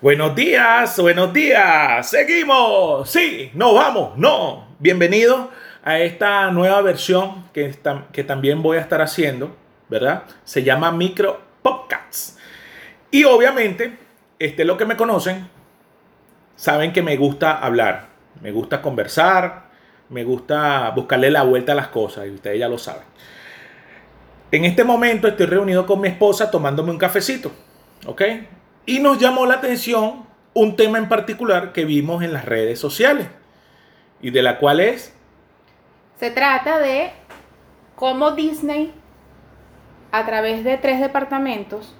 Buenos días, buenos días. Seguimos. Sí, no vamos, no. Bienvenido a esta nueva versión que, también voy a estar haciendo, ¿verdad? Se llama Micro Podcasts. Y obviamente, este lo que me conocen, saben que me gusta hablar, me gusta conversar, me gusta buscarle la vuelta a las cosas, y ustedes ya lo saben. En este momento estoy reunido con mi esposa tomándome un cafecito, ¿ok? Y nos llamó la atención un tema en particular que vimos en las redes sociales y de la cual es... Se trata de cómo Disney, a través de tres departamentos,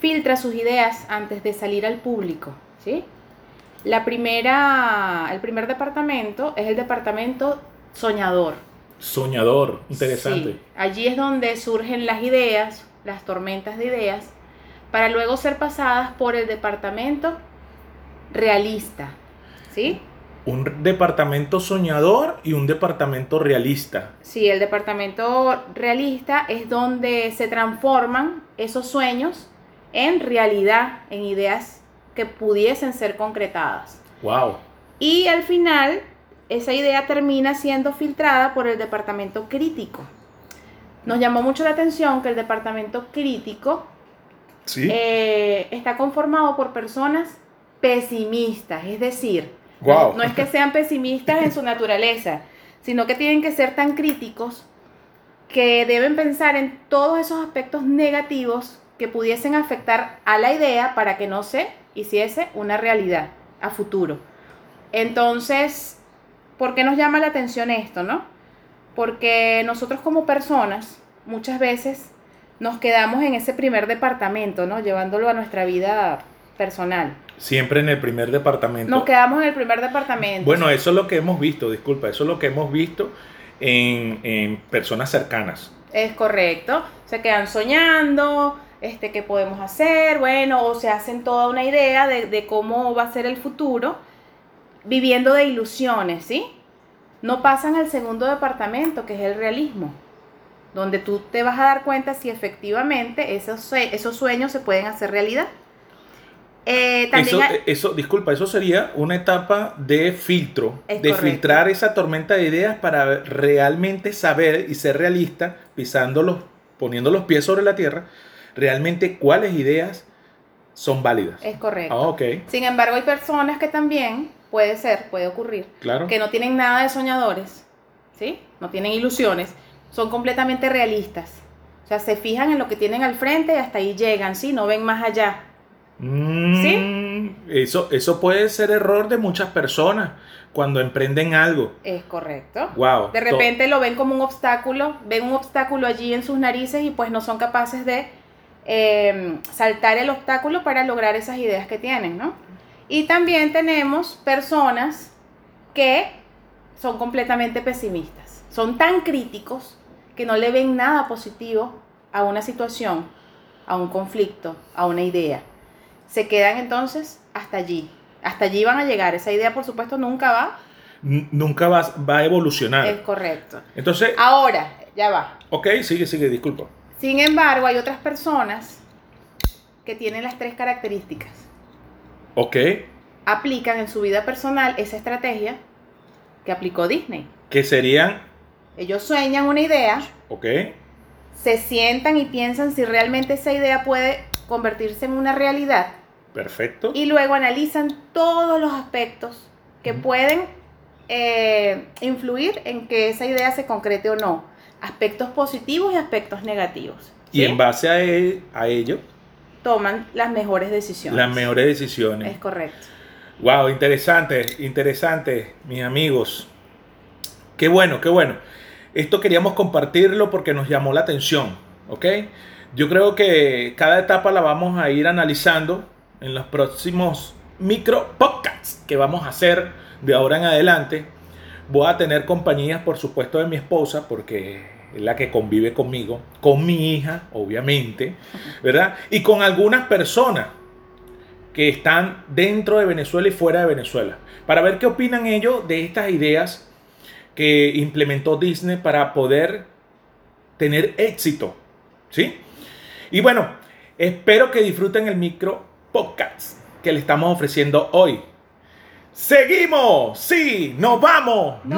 filtra sus ideas antes de salir al público, ¿sí? La primera, el primer departamento es el departamento soñador. Soñador, interesante. Sí, allí es donde surgen las ideas, las tormentas de ideas, para luego ser pasadas por el departamento realista. ¿Sí? Un departamento soñador y un departamento realista. Sí, el departamento realista es donde se transforman esos sueños en realidad, en ideas que pudiesen ser concretadas. Wow. Y al final, esa idea termina siendo filtrada por el departamento crítico. Nos llamó mucho la atención que el departamento crítico eh, está conformado por personas pesimistas, es decir, no, es que sean pesimistas en su naturaleza, sino que tienen que ser tan críticos que deben pensar en todos esos aspectos negativos que pudiesen afectar a la idea para que no se hiciese una realidad a futuro. Entonces, ¿por qué nos llama la atención esto, no? Porque nosotros como personas muchas veces nos quedamos en ese primer departamento, ¿no? Llevándolo a nuestra vida personal. Siempre en el primer departamento. Nos quedamos en el primer departamento. Bueno, eso es lo que hemos visto, disculpa, eso es lo que hemos visto en, personas cercanas. Es correcto. Se quedan soñando, este, qué podemos hacer, bueno, o se hacen toda una idea de, de cómo va a ser el futuro, viviendo de ilusiones, ¿sí? No pasan al segundo departamento, que es el realismo donde tú te vas a dar cuenta si efectivamente esos, esos sueños se pueden hacer realidad. Eh, eso, eso, disculpa, eso sería una etapa de filtro, de filtrar esa tormenta de ideas para realmente saber y ser realista, pisándolos, poniendo los pies sobre la tierra, realmente cuáles ideas son válidas. Es correcto. Ah, okay. Sin embargo, hay personas que también, puede ser, puede ocurrir, claro. que no tienen nada de soñadores, ¿sí? No tienen ilusiones son completamente realistas. O sea, se fijan en lo que tienen al frente y hasta ahí llegan, ¿sí? No ven más allá. Mm, ¿Sí? Eso, eso puede ser error de muchas personas cuando emprenden algo. Es correcto. Wow. De repente lo ven como un obstáculo, ven un obstáculo allí en sus narices y pues no son capaces de em, saltar el obstáculo para lograr esas ideas que tienen, ¿no? Y también tenemos personas que son completamente pesimistas. Son tan críticos que no le ven nada positivo a una situación, a un conflicto, a una idea. Se quedan entonces hasta allí. Hasta allí van a llegar. Esa idea, por supuesto, nunca va. nunca va, va a evolucionar. Es correcto. Entonces. Ahora, ya va. Ok, sigue, sigue, disculpa. Sin embargo, hay otras personas que tienen las tres características. Ok. Aplican en su vida personal esa estrategia que aplicó Disney. Que serían ellos sueñan una idea. Ok. Se sientan y piensan si realmente esa idea puede convertirse en una realidad. Perfecto. Y luego analizan todos los aspectos que pueden eh, influir en que esa idea se concrete o no. Aspectos positivos y aspectos negativos. Y en base a, e, a ello, toman las mejores decisiones. Las mejores decisiones. Es correcto. Wow, interesante, interesante, mis amigos. Qué bueno, qué bueno. Esto queríamos compartirlo porque nos llamó la atención, ¿ok? Yo creo que cada etapa la vamos a ir analizando en los próximos micro podcasts que vamos a hacer de ahora en adelante. Voy a tener compañías, por supuesto, de mi esposa, porque es la que convive conmigo, con mi hija, obviamente, ¿verdad? Y con algunas personas que están dentro de Venezuela y fuera de Venezuela, para ver qué opinan ellos de estas ideas que implementó Disney para poder tener éxito. ¿Sí? Y bueno, espero que disfruten el micro podcast. que le estamos ofreciendo hoy. Seguimos, sí, nos vamos, no.